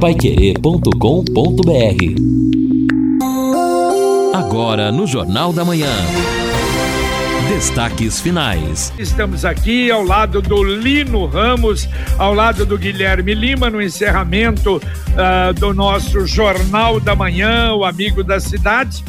paiquerê.com.br Agora no Jornal da Manhã. Destaques finais. Estamos aqui ao lado do Lino Ramos, ao lado do Guilherme Lima, no encerramento uh, do nosso Jornal da Manhã, o Amigo da Cidade.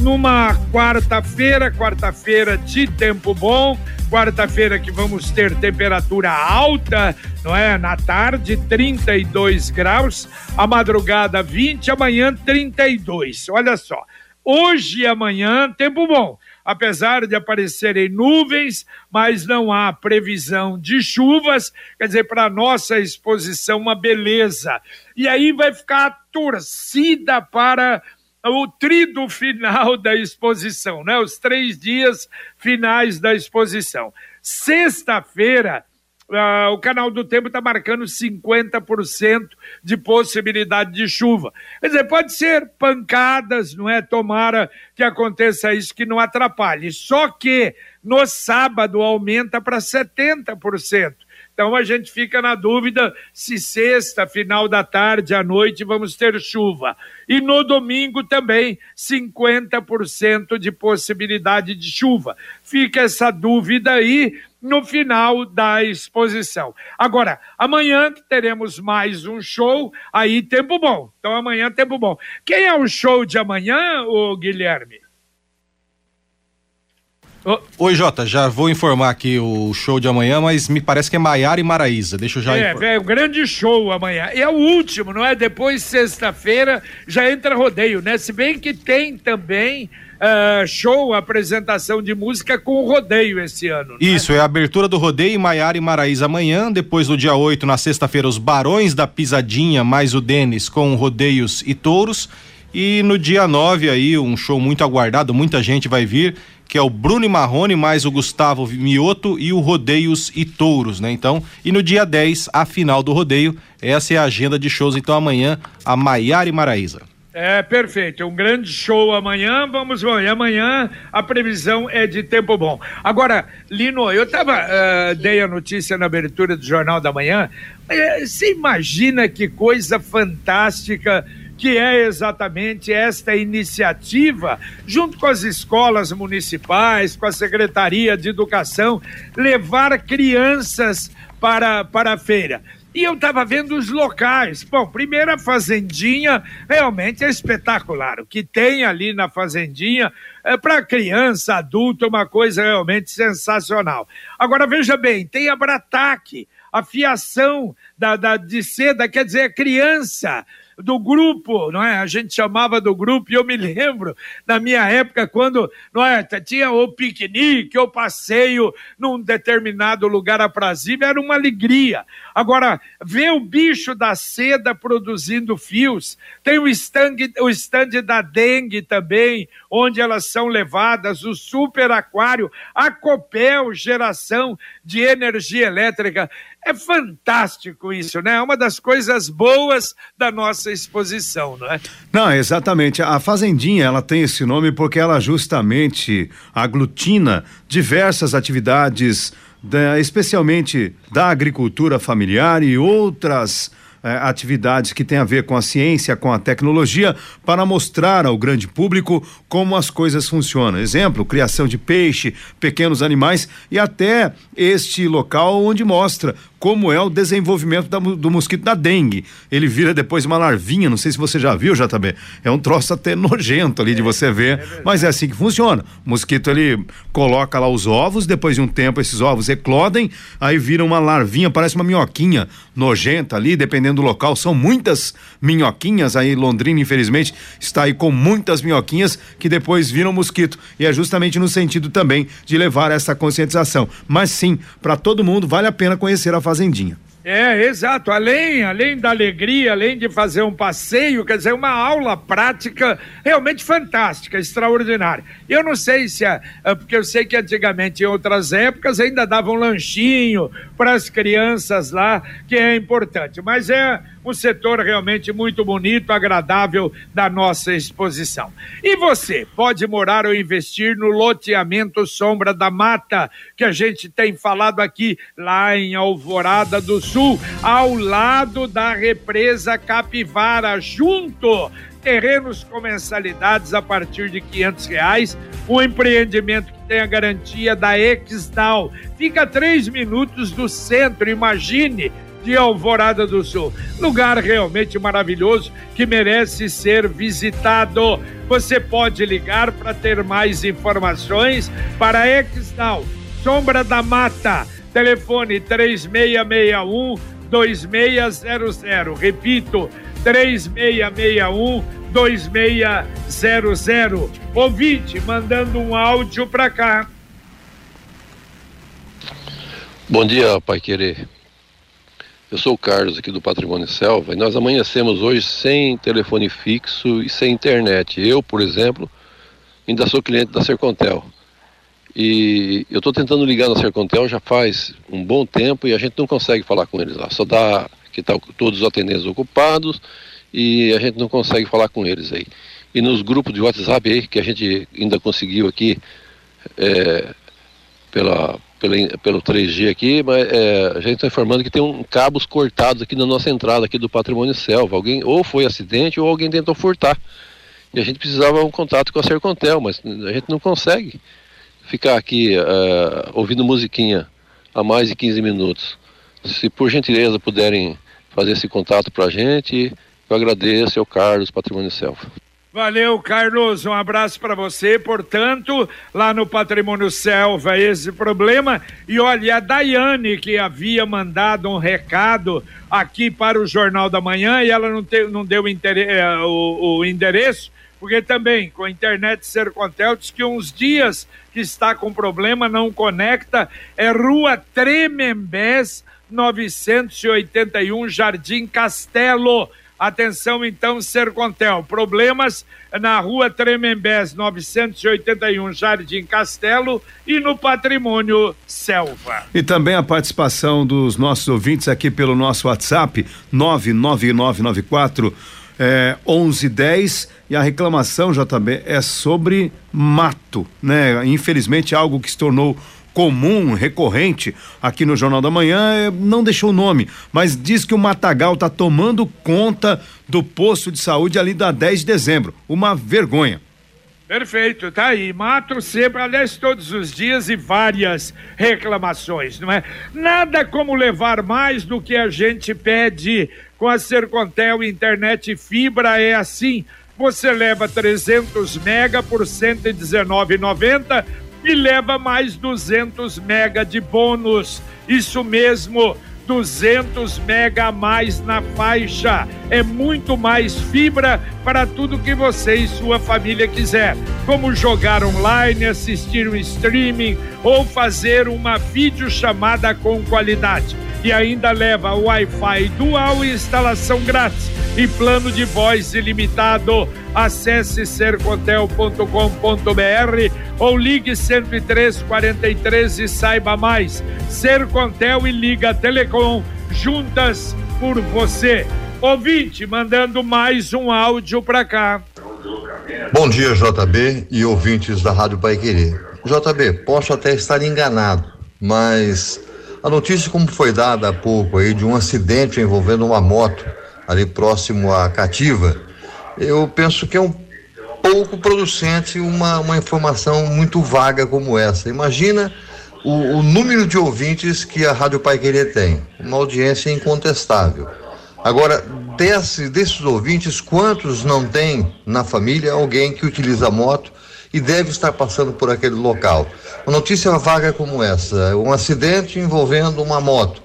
Numa quarta-feira, quarta-feira de tempo bom, quarta-feira que vamos ter temperatura alta, não é? Na tarde, 32 graus, a madrugada 20, amanhã 32. Olha só. Hoje e amanhã, tempo bom apesar de aparecerem nuvens, mas não há previsão de chuvas, quer dizer, para nossa exposição, uma beleza. E aí vai ficar a torcida para o trido final da exposição, né? Os três dias finais da exposição. Sexta-feira, Uh, o canal do tempo está marcando 50% de possibilidade de chuva. Quer dizer, pode ser pancadas, não é? Tomara que aconteça isso que não atrapalhe. Só que no sábado aumenta para 70%. Então a gente fica na dúvida se sexta, final da tarde, à noite, vamos ter chuva. E no domingo também, 50% de possibilidade de chuva. Fica essa dúvida aí no final da exposição. Agora, amanhã teremos mais um show, aí tempo bom. Então amanhã tempo bom. Quem é o show de amanhã, o Guilherme? Oh. Oi, Jota, já vou informar aqui o show de amanhã, mas me parece que é Maiara e Maraíza. Deixa eu já. É, é o grande show amanhã. É o último, não é? Depois, sexta-feira, já entra rodeio, né? Se bem que tem também. Uh, show, apresentação de música com o rodeio esse ano. Né? Isso, é a abertura do rodeio Maiara e Maraíza amanhã, depois no dia 8, na sexta-feira, os Barões da Pisadinha, mais o Denis com rodeios e touros. E no dia 9 aí, um show muito aguardado, muita gente vai vir, que é o Bruno Marrone mais o Gustavo Mioto e o Rodeios e Touros, né? Então, e no dia 10, a final do rodeio. Essa é a agenda de shows, então amanhã, a Maiara e Maraíza. É, perfeito. Um grande show amanhã. Vamos ver. Amanhã a previsão é de tempo bom. Agora, Lino, eu tava, uh, dei a notícia na abertura do Jornal da Manhã. Uh, você imagina que coisa fantástica que é exatamente esta iniciativa, junto com as escolas municipais, com a Secretaria de Educação, levar crianças para, para a feira. E eu estava vendo os locais. Bom, primeiro a Fazendinha realmente é espetacular. O que tem ali na Fazendinha é para criança, adulto, uma coisa realmente sensacional. Agora veja bem, tem a Brataque, a fiação da, da, de seda, quer dizer, criança do grupo, não é? A gente chamava do grupo, e eu me lembro na minha época quando, não é, tinha o piquenique, o passeio num determinado lugar aprazível, era uma alegria. Agora, ver o bicho da seda produzindo fios, tem o stand, o stand da dengue também, onde elas são levadas, o super aquário, a Copel, geração de energia elétrica. É fantástico isso, né? É uma das coisas boas da nossa exposição, não é? Não, exatamente. A Fazendinha, ela tem esse nome porque ela justamente aglutina diversas atividades, da, especialmente da agricultura familiar e outras eh, atividades que têm a ver com a ciência, com a tecnologia, para mostrar ao grande público como as coisas funcionam. Exemplo, criação de peixe, pequenos animais e até este local onde mostra como é o desenvolvimento da, do mosquito da dengue. Ele vira depois uma larvinha, não sei se você já viu, JB. É um troço até nojento ali de você ver, é mas é assim que funciona. O mosquito ele coloca lá os ovos, depois de um tempo esses ovos eclodem, aí vira uma larvinha, parece uma minhoquinha nojenta ali, dependendo do local. São muitas minhoquinhas aí, Londrina, infelizmente, está aí com muitas minhoquinhas que depois viram mosquito. E é justamente no sentido também de levar essa conscientização. Mas sim, para todo mundo vale a pena conhecer a fazendinha. É, exato. Além, além da alegria, além de fazer um passeio, quer dizer, uma aula prática realmente fantástica, extraordinária. Eu não sei se é, é porque eu sei que antigamente, em outras épocas, ainda davam um lanchinho para as crianças lá, que é importante. Mas é um setor realmente muito bonito, agradável da nossa exposição. E você pode morar ou investir no loteamento Sombra da Mata, que a gente tem falado aqui lá em Alvorada do Sul, ao lado da represa Capivara, junto terrenos com mensalidades a partir de quinhentos reais, um empreendimento que tem a garantia da Exdal. Fica a três minutos do centro, imagine, de Alvorada do Sul. Lugar realmente maravilhoso que merece ser visitado. Você pode ligar para ter mais informações para Exdal, Sombra da Mata, telefone 3661 2600. Repito, 3661 2600. Ouvinte, mandando um áudio para cá. Bom dia, Pai Querer. Eu sou o Carlos aqui do Patrimônio Selva e nós amanhecemos hoje sem telefone fixo e sem internet. Eu, por exemplo, ainda sou cliente da Sercontel. E eu estou tentando ligar na Sercontel já faz um bom tempo e a gente não consegue falar com eles lá. Só dá que tá todos os atendentes ocupados e a gente não consegue falar com eles aí. E nos grupos de WhatsApp aí, que a gente ainda conseguiu aqui, é, pela, pela, pelo 3G aqui, mas é, a gente está informando que tem um, cabos cortados aqui na nossa entrada aqui do Patrimônio Selva. Alguém ou foi acidente ou alguém tentou furtar. E a gente precisava um contato com a Sercontel, mas a gente não consegue ficar aqui uh, ouvindo musiquinha há mais de 15 minutos. Se por gentileza puderem fazer esse contato para a gente, eu agradeço ao Carlos Patrimônio Selva. Valeu, Carlos. Um abraço para você. Portanto, lá no Patrimônio Selva, esse problema. E olha, a Daiane, que havia mandado um recado aqui para o Jornal da Manhã, e ela não, te, não deu eh, o, o endereço, porque também com a internet Sercontel diz que uns dias que está com problema, não conecta, é Rua Tremembés, 981, Jardim Castelo. Atenção então, Sercontel. Problemas na rua Tremembés, 981, Jardim Castelo e no Patrimônio Selva. E também a participação dos nossos ouvintes aqui pelo nosso WhatsApp, 99994 é, 1110 e a reclamação, JB, é sobre mato, né? Infelizmente, algo que se tornou comum, recorrente aqui no Jornal da Manhã, é, não deixou o nome, mas diz que o matagal está tomando conta do posto de saúde ali da 10 de dezembro. Uma vergonha. Perfeito, tá aí. Mato sempre, aliás, todos os dias e várias reclamações, não é? Nada como levar mais do que a gente pede com a Sercontel Internet Fibra, é assim. Você leva 300 mega por R$ 119,90 e leva mais 200 mega de bônus. Isso mesmo, 200 mega a mais na faixa. É muito mais fibra para tudo que você e sua família quiser, como jogar online, assistir um streaming ou fazer uma videochamada com qualidade e ainda leva Wi-Fi dual e instalação grátis e plano de voz ilimitado. Acesse sercontel.com.br ou ligue 10343 e saiba mais. Sercontel e Liga Telecom juntas por você. Ouvinte, mandando mais um áudio para cá. Bom dia, JB e ouvintes da Rádio Pai Querer. JB, posso até estar enganado, mas a notícia, como foi dada há pouco aí, de um acidente envolvendo uma moto ali próximo à Cativa, eu penso que é um pouco producente uma, uma informação muito vaga como essa. Imagina o, o número de ouvintes que a Rádio Pai Querer tem, uma audiência incontestável. Agora, desse, desses ouvintes, quantos não tem na família alguém que utiliza moto e deve estar passando por aquele local. Uma notícia vaga como essa, um acidente envolvendo uma moto,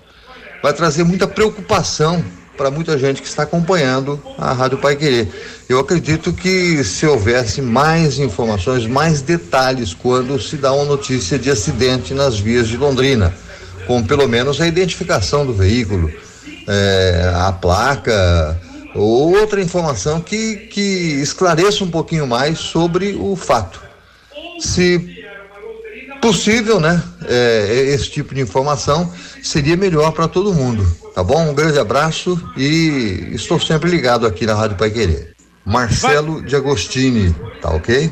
vai trazer muita preocupação para muita gente que está acompanhando a Rádio Pai Querer. Eu acredito que se houvesse mais informações, mais detalhes quando se dá uma notícia de acidente nas vias de Londrina, com pelo menos a identificação do veículo, é, a placa, ou outra informação que, que esclareça um pouquinho mais sobre o fato. Se possível, né? É, esse tipo de informação seria melhor para todo mundo, tá bom? Um grande abraço e estou sempre ligado aqui na Rádio Pai Querer. Marcelo de Agostini, tá ok?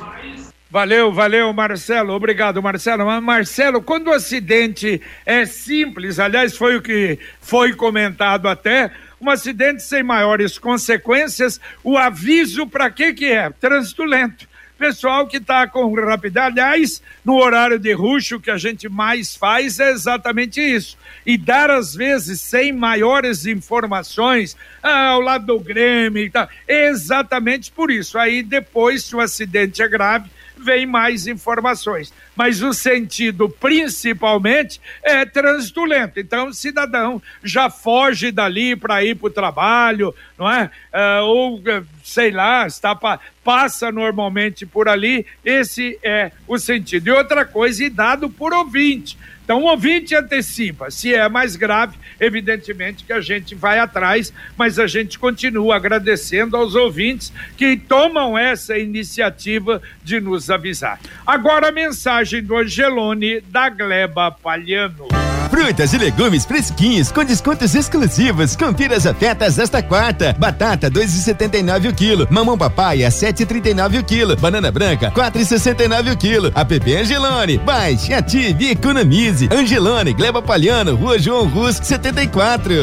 Valeu, valeu, Marcelo. Obrigado, Marcelo. Mas, Marcelo, quando o acidente é simples, aliás, foi o que foi comentado até, um acidente sem maiores consequências, o aviso para que que é? Trânsito lento pessoal que está com rapidez. Aliás, no horário de ruxo, o que a gente mais faz é exatamente isso. E dar, às vezes, sem maiores informações, ah, ao lado do Grêmio e tal. Exatamente por isso. Aí, depois, se o acidente é grave, vem mais informações. Mas o sentido, principalmente, é trânsito lento. Então, o cidadão já foge dali para ir para o trabalho, não é? Ah, ou, sei lá, está pa passa normalmente por ali. Esse é o sentido. E outra coisa, e dado por ouvinte. Então, o ouvinte antecipa. Se é mais grave, evidentemente que a gente vai atrás, mas a gente continua agradecendo aos ouvintes que tomam essa iniciativa de nos avisar. Agora, a mensagem do Angelone da Gleba Palhano. Frutas e legumes fresquinhos com descontos exclusivos. Confira as ofertas esta quarta. Batata 2,79 o quilo. Mamão papai a 7,39 o quilo. Banana branca 4,69 o quilo. APP Angelone. Baixe, ative e economize. Angelone, Gleba Palhano, Rua João Rus 74.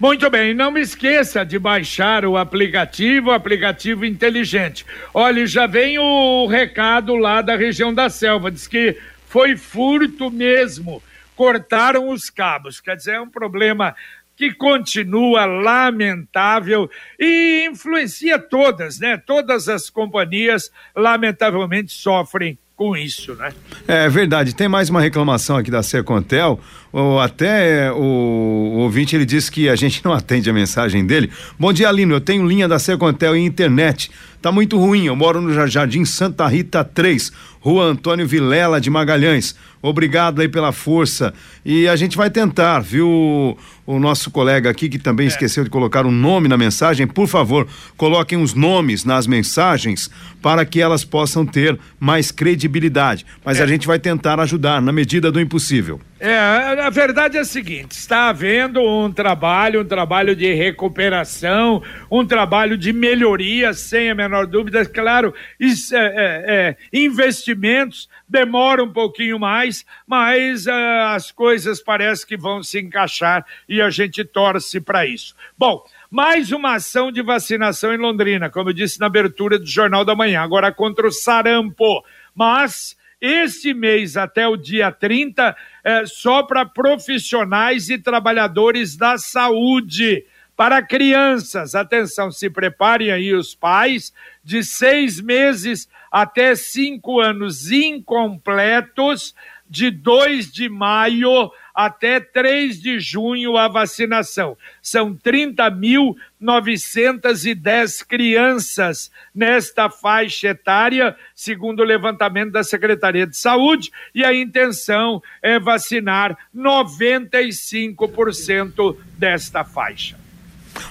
Muito bem, não me esqueça de baixar o aplicativo, o aplicativo inteligente. Olha, já vem o recado lá da região da selva, diz que foi furto mesmo cortaram os cabos. Quer dizer, é um problema que continua lamentável e influencia todas, né? Todas as companhias, lamentavelmente, sofrem com isso, né? É verdade. Tem mais uma reclamação aqui da Sercontel. Ou até o, o ouvinte ele disse que a gente não atende a mensagem dele. Bom dia, Lino. Eu tenho linha da Sercontel e internet. Tá muito ruim. Eu moro no Jardim Santa Rita 3, Rua Antônio Vilela de Magalhães. Obrigado aí pela força. E a gente vai tentar, viu? O nosso colega aqui que também é. esqueceu de colocar um nome na mensagem, por favor, coloquem os nomes nas mensagens para que elas possam ter mais credibilidade. Mas é. a gente vai tentar ajudar na medida do impossível. É, a verdade é a seguinte: está havendo um trabalho, um trabalho de recuperação, um trabalho de melhoria, sem a menor dúvida. Claro, isso, é, é, é investimentos demora um pouquinho mais, mas uh, as coisas parece que vão se encaixar e a gente torce para isso. Bom, mais uma ação de vacinação em Londrina, como eu disse na abertura do Jornal da Manhã, agora contra o sarampo. Mas este mês, até o dia 30, é só para profissionais e trabalhadores da saúde. Para crianças, atenção, se preparem aí os pais, de seis meses até cinco anos incompletos, de 2 de maio até 3 de junho a vacinação. São 30.910 crianças nesta faixa etária, segundo o levantamento da Secretaria de Saúde, e a intenção é vacinar 95% desta faixa.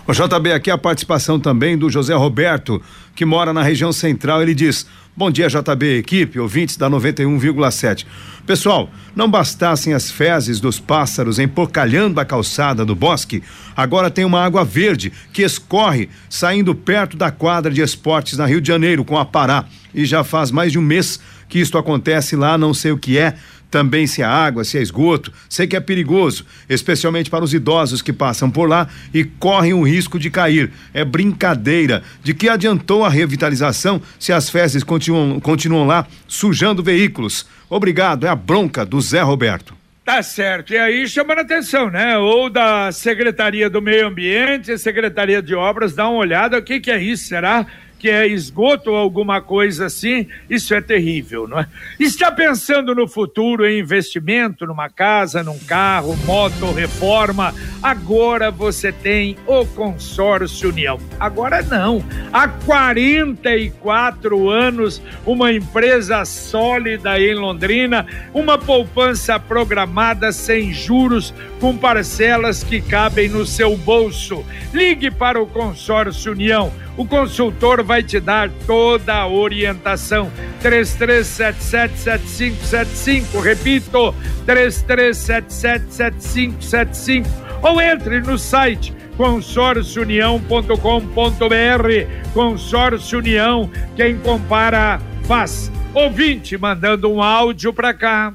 O JB, aqui a participação também do José Roberto, que mora na região central. Ele diz: Bom dia, JB, equipe, ouvintes da 91,7. Pessoal, não bastassem as fezes dos pássaros empocalhando a calçada do bosque, agora tem uma água verde que escorre saindo perto da quadra de esportes na Rio de Janeiro, com a Pará. E já faz mais de um mês que isto acontece lá, não sei o que é também se é água, se é esgoto. Sei que é perigoso, especialmente para os idosos que passam por lá e correm o risco de cair. É brincadeira. De que adiantou a revitalização se as fezes continuam, continuam lá sujando veículos? Obrigado, é a bronca do Zé Roberto. Tá certo. E aí chamando a atenção, né? Ou da Secretaria do Meio Ambiente, Secretaria de Obras, dá uma olhada, o que que é isso? Será que é esgoto ou alguma coisa assim, isso é terrível, não é? Está pensando no futuro em investimento numa casa, num carro, moto, reforma? Agora você tem o Consórcio União. Agora não. Há 44 anos, uma empresa sólida em Londrina, uma poupança programada sem juros, com parcelas que cabem no seu bolso. Ligue para o Consórcio União o consultor vai te dar toda a orientação. 33777575, repito, 33777575 ou entre no site consórciounião.com.br. Consórcio União, quem compara Paz. Ouvinte mandando um áudio para cá.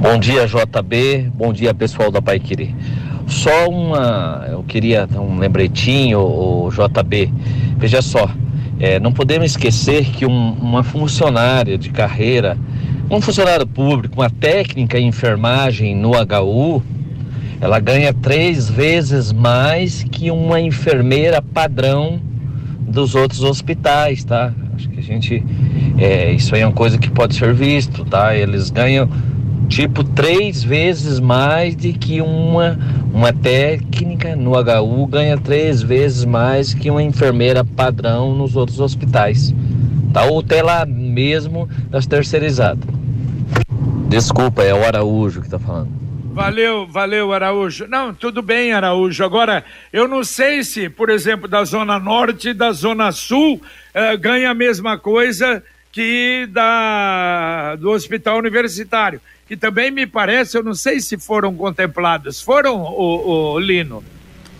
Bom dia, JB. Bom dia, pessoal da Pai Querer. Só uma, eu queria um lembretinho, o JB. Veja só, é, não podemos esquecer que um, uma funcionária de carreira, um funcionário público, uma técnica em enfermagem no HU, ela ganha três vezes mais que uma enfermeira padrão dos outros hospitais, tá? Acho que a gente, é, isso aí é uma coisa que pode ser visto, tá? Eles ganham tipo três vezes mais de que uma uma técnica no HU ganha três vezes mais que uma enfermeira padrão nos outros hospitais, tá? Ou até lá mesmo das terceirizadas. Desculpa, é o Araújo que tá falando. Valeu, valeu, Araújo. Não, tudo bem, Araújo. Agora, eu não sei se, por exemplo, da Zona Norte e da Zona Sul eh, ganha a mesma coisa que da, do Hospital Universitário que também me parece, eu não sei se foram contemplados. Foram, o, o Lino?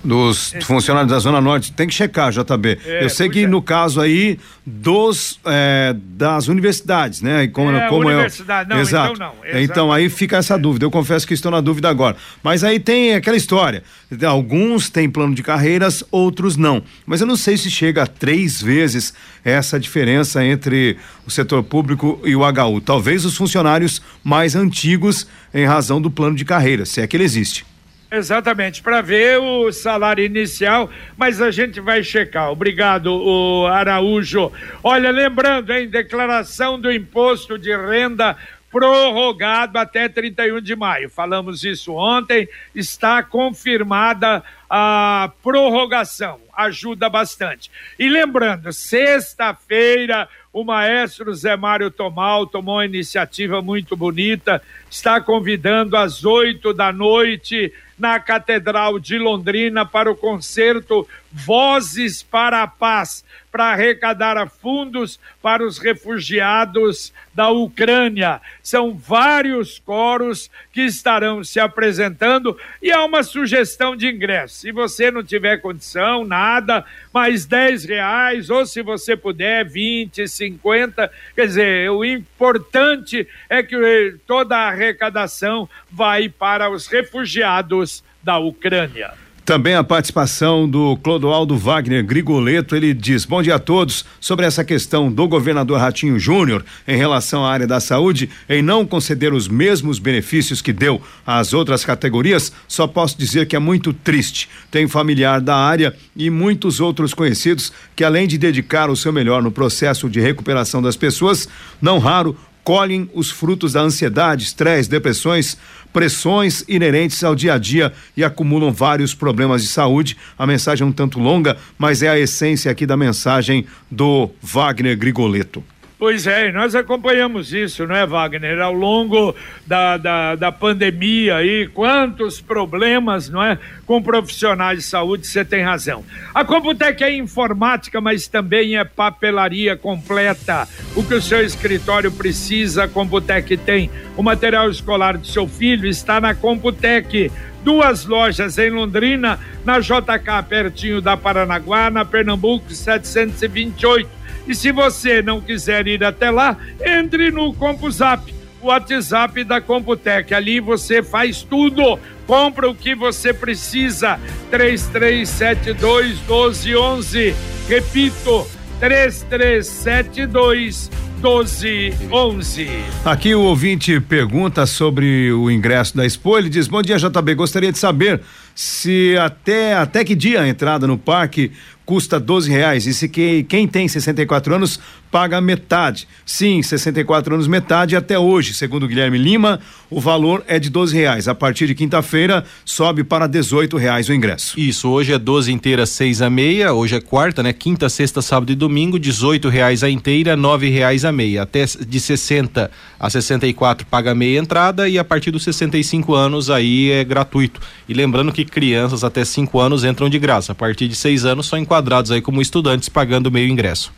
Dos funcionários da Zona Norte. Tem que checar, JB. É, eu sei que é. no caso aí dos é, das universidades, né? E como, é, como universidade, é, não, exato. então não. Então aí fica essa dúvida. Eu confesso que estou na dúvida agora. Mas aí tem aquela história. Alguns têm plano de carreiras, outros não. Mas eu não sei se chega a três vezes essa diferença entre o setor público e o HU. Talvez os funcionários mais antigos em razão do plano de carreira, se é que ele existe. Exatamente, para ver o salário inicial, mas a gente vai checar. Obrigado, o Araújo. Olha, lembrando, hein, declaração do imposto de renda prorrogado até 31 de maio. Falamos isso ontem, está confirmada a prorrogação, ajuda bastante. E lembrando, sexta-feira o maestro Zé Mário Tomal tomou uma iniciativa muito bonita, está convidando às oito da noite na Catedral de Londrina para o concerto Vozes para a Paz, para arrecadar fundos para os refugiados da Ucrânia. São vários coros que estarão se apresentando e há uma sugestão de ingresso. Se você não tiver condição, nada, mais 10 reais, ou se você puder, 20, 50. Quer dizer, o importante é que toda a arrecadação vai para os refugiados da Ucrânia. Também a participação do Clodoaldo Wagner Grigoleto, ele diz: Bom dia a todos. Sobre essa questão do governador Ratinho Júnior em relação à área da saúde, em não conceder os mesmos benefícios que deu às outras categorias, só posso dizer que é muito triste. Tem familiar da área e muitos outros conhecidos que, além de dedicar o seu melhor no processo de recuperação das pessoas, não raro colhem os frutos da ansiedade, estresse, depressões, pressões inerentes ao dia a dia e acumulam vários problemas de saúde. A mensagem é um tanto longa, mas é a essência aqui da mensagem do Wagner Grigoleto. Pois é, nós acompanhamos isso, não é, Wagner? Ao longo da, da, da pandemia aí, quantos problemas, não é? Com profissionais de saúde, você tem razão. A Computec é informática, mas também é papelaria completa. O que o seu escritório precisa, a Computec tem. O material escolar do seu filho está na Computec duas lojas em Londrina, na JK, pertinho da Paranaguá, na Pernambuco 728 e se você não quiser ir até lá, entre no CompuZap, o WhatsApp da Computec. Ali você faz tudo. Compra o que você precisa. 3372 1211. Repito, 3372 1211. Aqui o ouvinte pergunta sobre o ingresso da Expo. Ele diz: Bom dia, JB. Gostaria de saber se até, até que dia a entrada no parque custa 12 reais. E se que, quem tem 64 anos paga metade. Sim, 64 anos metade até hoje, segundo Guilherme Lima, o valor é de 12 reais. A partir de quinta-feira sobe para 18 reais o ingresso. Isso, hoje é 12 inteira, 6 a meia, hoje é quarta, né? Quinta, sexta, sábado e domingo, 18 reais a inteira, 9 reais a meia. Até de 60 a 64 paga meia entrada e a partir dos 65 anos aí é gratuito. E lembrando que crianças até 5 anos entram de graça. A partir de 6 anos são enquadrados aí como estudantes pagando meio ingresso.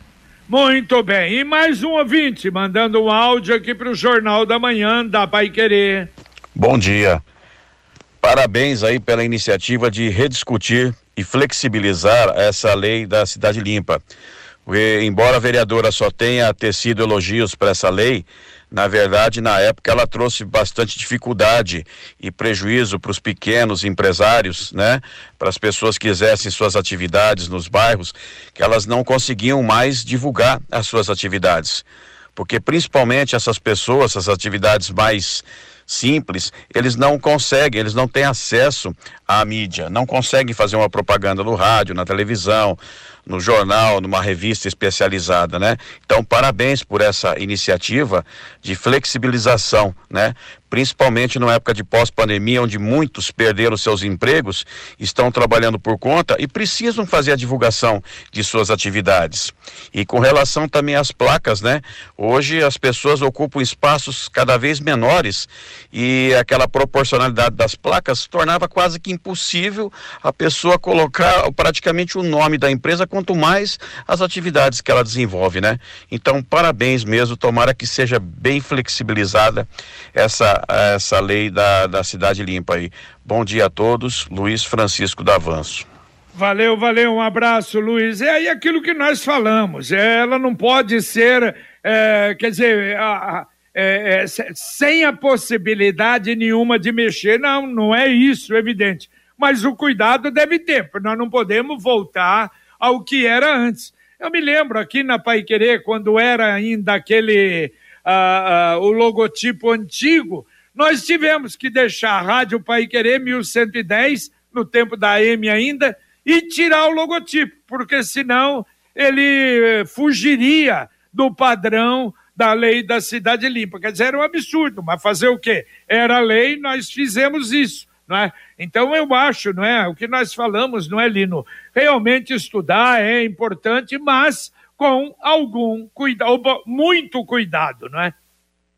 Muito bem. E mais um ouvinte mandando um áudio aqui para o Jornal da Manhã da Pai Querer. Bom dia. Parabéns aí pela iniciativa de rediscutir e flexibilizar essa lei da cidade limpa. Embora a vereadora só tenha tecido elogios para essa lei, na verdade, na época ela trouxe bastante dificuldade e prejuízo para os pequenos empresários, né? Para as pessoas que exercem suas atividades nos bairros, que elas não conseguiam mais divulgar as suas atividades. Porque principalmente essas pessoas, essas atividades mais simples, eles não conseguem, eles não têm acesso à mídia, não conseguem fazer uma propaganda no rádio, na televisão, no jornal, numa revista especializada, né? Então, parabéns por essa iniciativa de flexibilização, né? Principalmente numa época de pós-pandemia, onde muitos perderam seus empregos, estão trabalhando por conta e precisam fazer a divulgação de suas atividades. E com relação também às placas, né? Hoje as pessoas ocupam espaços cada vez menores e aquela proporcionalidade das placas tornava quase que impossível a pessoa colocar praticamente o nome da empresa quanto mais as atividades que ela desenvolve, né? Então, parabéns mesmo, tomara que seja bem flexibilizada essa, essa lei da, da cidade limpa aí. Bom dia a todos, Luiz Francisco da Avanço. Valeu, valeu, um abraço, Luiz. É aí aquilo que nós falamos, ela não pode ser, é, quer dizer, a, a, é, é, sem a possibilidade nenhuma de mexer, não, não é isso, evidente. Mas o cuidado deve ter, porque nós não podemos voltar ao que era antes. Eu me lembro aqui na Pai quando era ainda aquele o logotipo antigo, nós tivemos que deixar a Rádio Pai Querer 1110, no tempo da M ainda, e tirar o logotipo, porque senão ele fugiria do padrão da lei da cidade limpa. Quer dizer, era um absurdo, mas fazer o quê? Era lei, nós fizemos isso não é? Então eu acho, não é? O que nós falamos, não é, Lino? Realmente estudar é importante, mas com algum cuidado, muito cuidado, não é?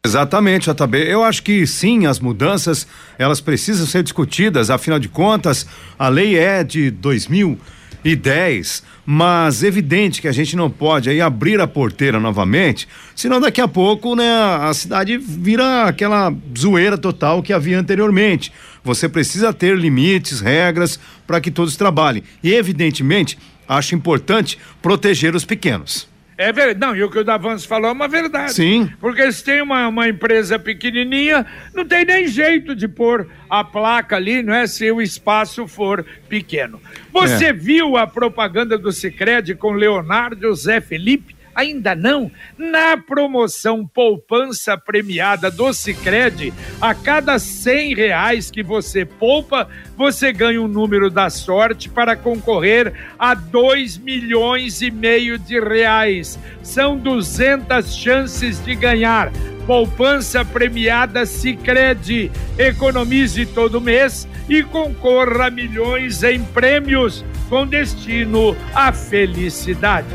Exatamente, JB. Eu acho que sim, as mudanças, elas precisam ser discutidas, afinal de contas, a lei é de 2010 mas evidente que a gente não pode aí abrir a porteira novamente, senão daqui a pouco, né, a cidade vira aquela zoeira total que havia anteriormente. Você precisa ter limites, regras para que todos trabalhem. E evidentemente, acho importante proteger os pequenos. É verdade. Não, e o que o Davans falou é uma verdade. Sim. Porque se tem uma, uma empresa pequenininha, não tem nem jeito de pôr a placa ali, não é? Se o espaço for pequeno. Você é. viu a propaganda do Cicred com Leonardo José Felipe? Ainda não? Na promoção Poupança Premiada do Cicred, a cada cem reais que você poupa, você ganha um número da sorte para concorrer a dois milhões e meio de reais. São 200 chances de ganhar. Poupança Premiada Cicred. Economize todo mês e concorra a milhões em prêmios com destino à felicidade.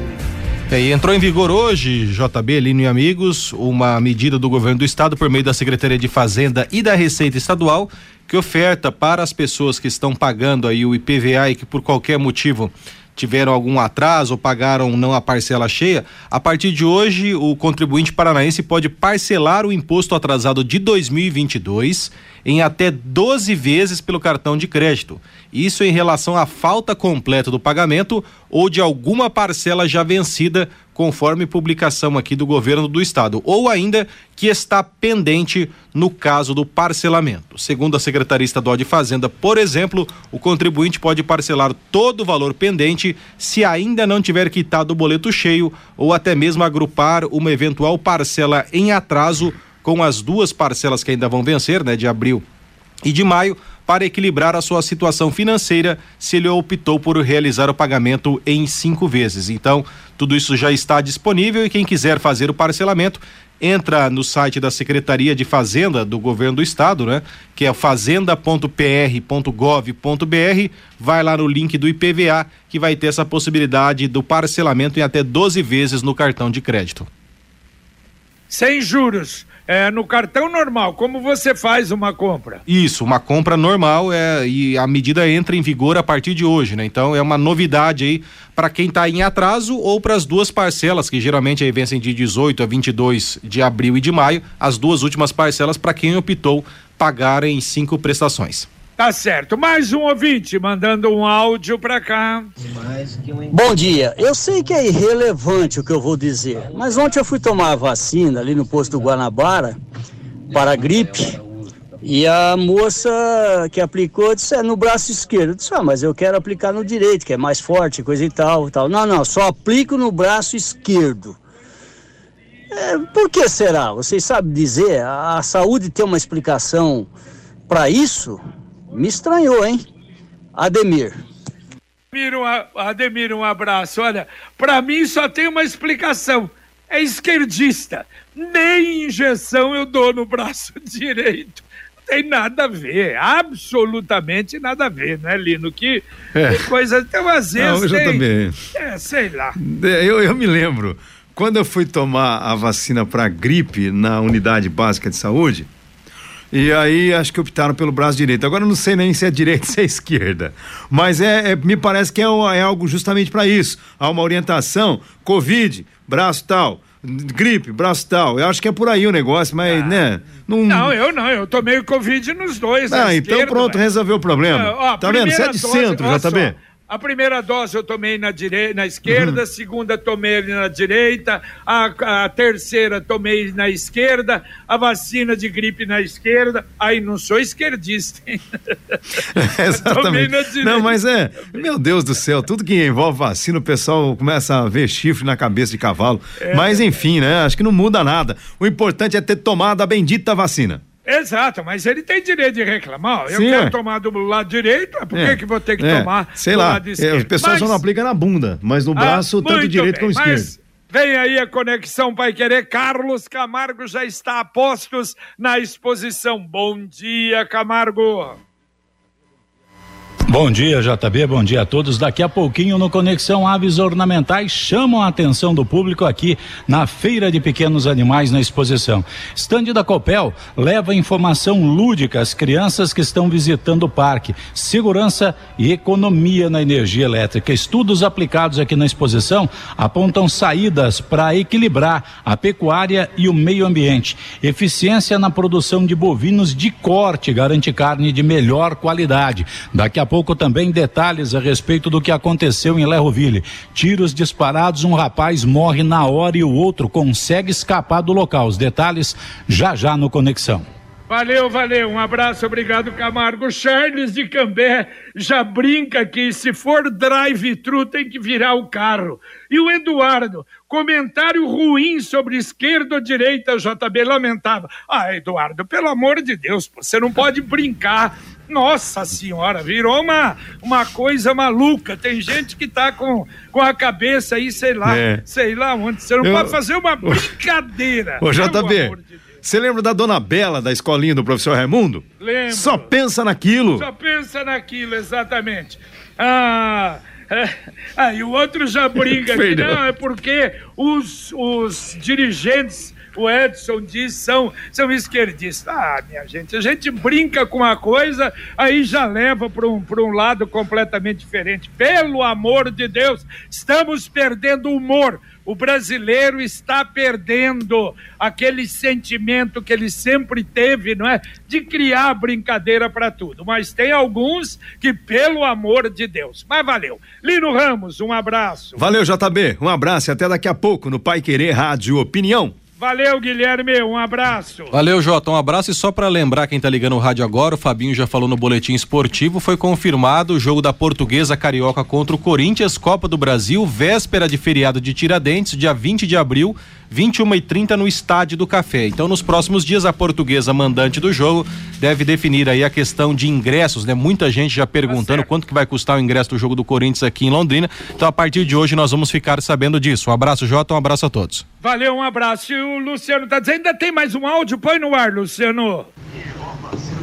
E entrou em vigor hoje, JB, Lino e amigos, uma medida do governo do estado por meio da Secretaria de Fazenda e da Receita Estadual que oferta para as pessoas que estão pagando aí o IPVA e que por qualquer motivo tiveram algum atraso ou pagaram não a parcela cheia, a partir de hoje o contribuinte paranaense pode parcelar o imposto atrasado de 2022 em até 12 vezes pelo cartão de crédito. Isso em relação à falta completa do pagamento ou de alguma parcela já vencida, conforme publicação aqui do governo do estado, ou ainda que está pendente no caso do parcelamento. Segundo a Secretaria Estadual de Fazenda, por exemplo, o contribuinte pode parcelar todo o valor pendente se ainda não tiver quitado o boleto cheio ou até mesmo agrupar uma eventual parcela em atraso com as duas parcelas que ainda vão vencer, né, de abril e de maio, para equilibrar a sua situação financeira se ele optou por realizar o pagamento em cinco vezes. Então, tudo isso já está disponível e quem quiser fazer o parcelamento entra no site da Secretaria de Fazenda do Governo do Estado, né? Que é fazenda.pr.gov.br, vai lá no link do IPVA que vai ter essa possibilidade do parcelamento em até 12 vezes no cartão de crédito. Sem juros é, no cartão normal, como você faz uma compra? Isso, uma compra normal é, e a medida entra em vigor a partir de hoje, né? Então é uma novidade aí para quem está em atraso ou para as duas parcelas que geralmente aí vencem de 18 a 22 de abril e de maio, as duas últimas parcelas para quem optou pagar em cinco prestações. Tá certo. Mais um ouvinte mandando um áudio pra cá. Bom dia. Eu sei que é irrelevante o que eu vou dizer, mas ontem eu fui tomar a vacina ali no posto do Guanabara para a gripe. E a moça que aplicou disse, é no braço esquerdo. Eu disse, ah, mas eu quero aplicar no direito, que é mais forte, coisa e tal, tal. Não, não, só aplico no braço esquerdo. É, por que será? Vocês sabem dizer? A, a saúde tem uma explicação para isso? Me estranhou, hein? Ademir. Ademir, um, Ademir, um abraço. Olha, para mim só tem uma explicação. É esquerdista. Nem injeção eu dou no braço direito. Não tem nada a ver, absolutamente nada a ver, né, Lino? Que, É. que coisa. Então, às vezes. Não, eu já tem- também. É, sei lá. É, Eu, eu me lembro, quando eu fui tomar a vacina para gripe na unidade básica de saúde, e aí acho que optaram pelo braço direito. Agora eu não sei nem se é direita ou se é esquerda. Mas é, é- me parece que é, é algo justamente para isso. Há uma orientação, Covid, braço tal, gripe, braço tal. Eu acho que é por aí o negócio, mas, né? Não, Não, eu não, eu tomei o Covid nos dois. Ah, então esquerda, pronto, ué. resolveu o problema. É, ó, tá vendo? Você é de dose, centro, JB. só, A primeira dose eu tomei na, direi na esquerda, a segunda tomei na direita, a, a terceira tomei na esquerda, a vacina de gripe na esquerda. Aí não sou esquerdista, hein? Exatamente. na direita. Não, mas é, meu Deus do céu, tudo que envolve vacina, o pessoal começa a ver chifre na cabeça de cavalo. É. Mas enfim, né? Acho que não muda nada. O importante é ter tomado a bendita vacina. Exato, mas ele tem direito de reclamar. Eu Sim, quero ué. tomar do lado direito, por É, que, vou ter que é, tomar Sei do lá, lado é, esquerdo? as pessoas Mas- só não aplicam na bunda, mas no braço, Ah, tanto direito bem, como esquerdo. mas Vem aí a Conexão Pai Querer. Carlos Camargo já está a postos na exposição. Bom dia, Camargo. Bom dia, JB, bom dia a todos. Daqui a pouquinho no Conexão Aves Ornamentais chamam a atenção do público aqui na Feira de Pequenos Animais na exposição. Estande da Copel leva informação lúdica às crianças que estão visitando o parque, segurança e economia na energia elétrica. Estudos aplicados aqui na exposição apontam saídas para equilibrar a pecuária e o meio ambiente. Eficiência na produção de bovinos de corte garante carne de melhor qualidade. Daqui a pouco também detalhes a respeito do que aconteceu em Lerroville. Tiros disparados, um rapaz morre na hora e o outro consegue escapar do local. Os detalhes já já no Conexão. Valeu, valeu. Um abraço, obrigado, Camargo. Charles de Cambé já brinca que se for drive-thru tem que virar o carro. E o Eduardo, comentário ruim sobre esquerda ou direita, JB lamentava. Ah, Eduardo, pelo amor de Deus, você não pode brincar. Nossa senhora, virou uma, uma coisa maluca. Tem gente que tá com, com a cabeça aí, sei lá, É. sei lá onde. Você não Eu- pode fazer uma brincadeira. Ô, JB, você lembra da dona Bela da escolinha do professor Raimundo? Lembro. Só pensa naquilo. Só pensa naquilo, exatamente. Ah, é, e o outro já brinca aqui, Perdeu. não, é porque os, os dirigentes, o Edson diz, são, são esquerdistas. Ah, minha gente, a gente brinca com uma coisa, aí já leva para um, um lado completamente diferente. Pelo amor de Deus, estamos perdendo o humor. O brasileiro está perdendo aquele sentimento que ele sempre teve, não é? De criar brincadeira para tudo. Mas tem alguns que, pelo amor de Deus. Mas valeu. Lino Ramos, um abraço. Valeu, JB. Um abraço e até daqui a pouco no Pai Querer Rádio Opinião. Valeu, Guilherme, um abraço. Valeu, Jota. Um abraço. E só para lembrar quem tá ligando o rádio agora, o Fabinho já falou no boletim esportivo, foi confirmado o jogo da Portuguesa Carioca contra o Corinthians, Copa do Brasil, véspera de feriado de Tiradentes, dia 20 de abril, 21h30 no Estádio do Café. Então, nos próximos dias, a Portuguesa, mandante do jogo, deve definir aí a questão de ingressos, né? Muita gente já perguntando quanto que vai custar o ingresso do jogo do Corinthians aqui em Londrina. Então, a partir de hoje, nós vamos ficar sabendo disso. Um abraço, Jota. Um abraço a todos. Valeu, um abraço. E o Luciano tá dizendo, ainda tem mais um áudio? Põe no ar, Luciano.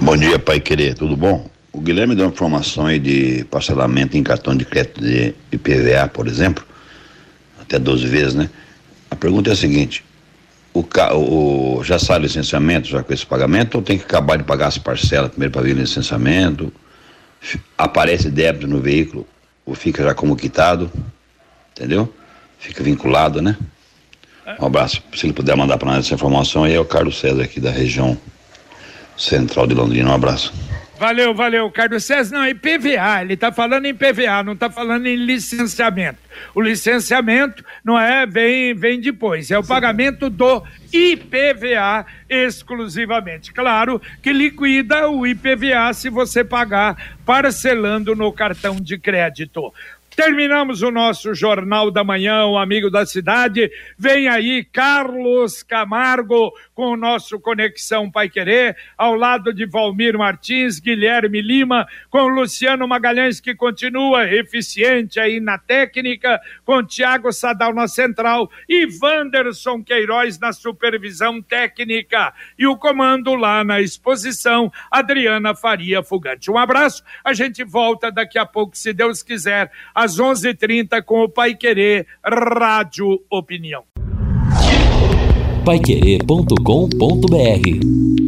Bom dia, Pai Querer, tudo bom? O Guilherme deu uma informação aí de parcelamento em cartão de crédito de IPVA, por exemplo, até 12 vezes, né? A pergunta é a seguinte: o, ca- o- já sai licenciamento já com esse pagamento ou tem que acabar de pagar as parcelas primeiro para vir o licenciamento? Aparece débito no veículo ou fica já como quitado? Entendeu? Fica vinculado, né? Um abraço. Se ele puder mandar para nós essa informação, aí é o Carlos César aqui da região central de Londrina. Um abraço. Valeu, valeu, Carlos César. Não, IPVA, ele está falando em PVA, não está falando em licenciamento. O licenciamento não é, vem, vem depois, é o pagamento do IPVA exclusivamente. Claro que liquida o IPVA se você pagar parcelando no cartão de crédito. Terminamos o nosso Jornal da Manhã, o amigo da cidade. Vem aí Carlos Camargo com o nosso Conexão Pai Querer, ao lado de Valmir Martins, Guilherme Lima, com Luciano Magalhães, que continua eficiente aí na técnica, com Tiago Sadal na central e Wanderson Queiroz na supervisão técnica. E o comando lá na exposição, Adriana Faria Fugante. Um abraço, a gente volta daqui a pouco, se Deus quiser, às 11:30 com o Pai Querer Rádio Opinião. Paiquerê.com.br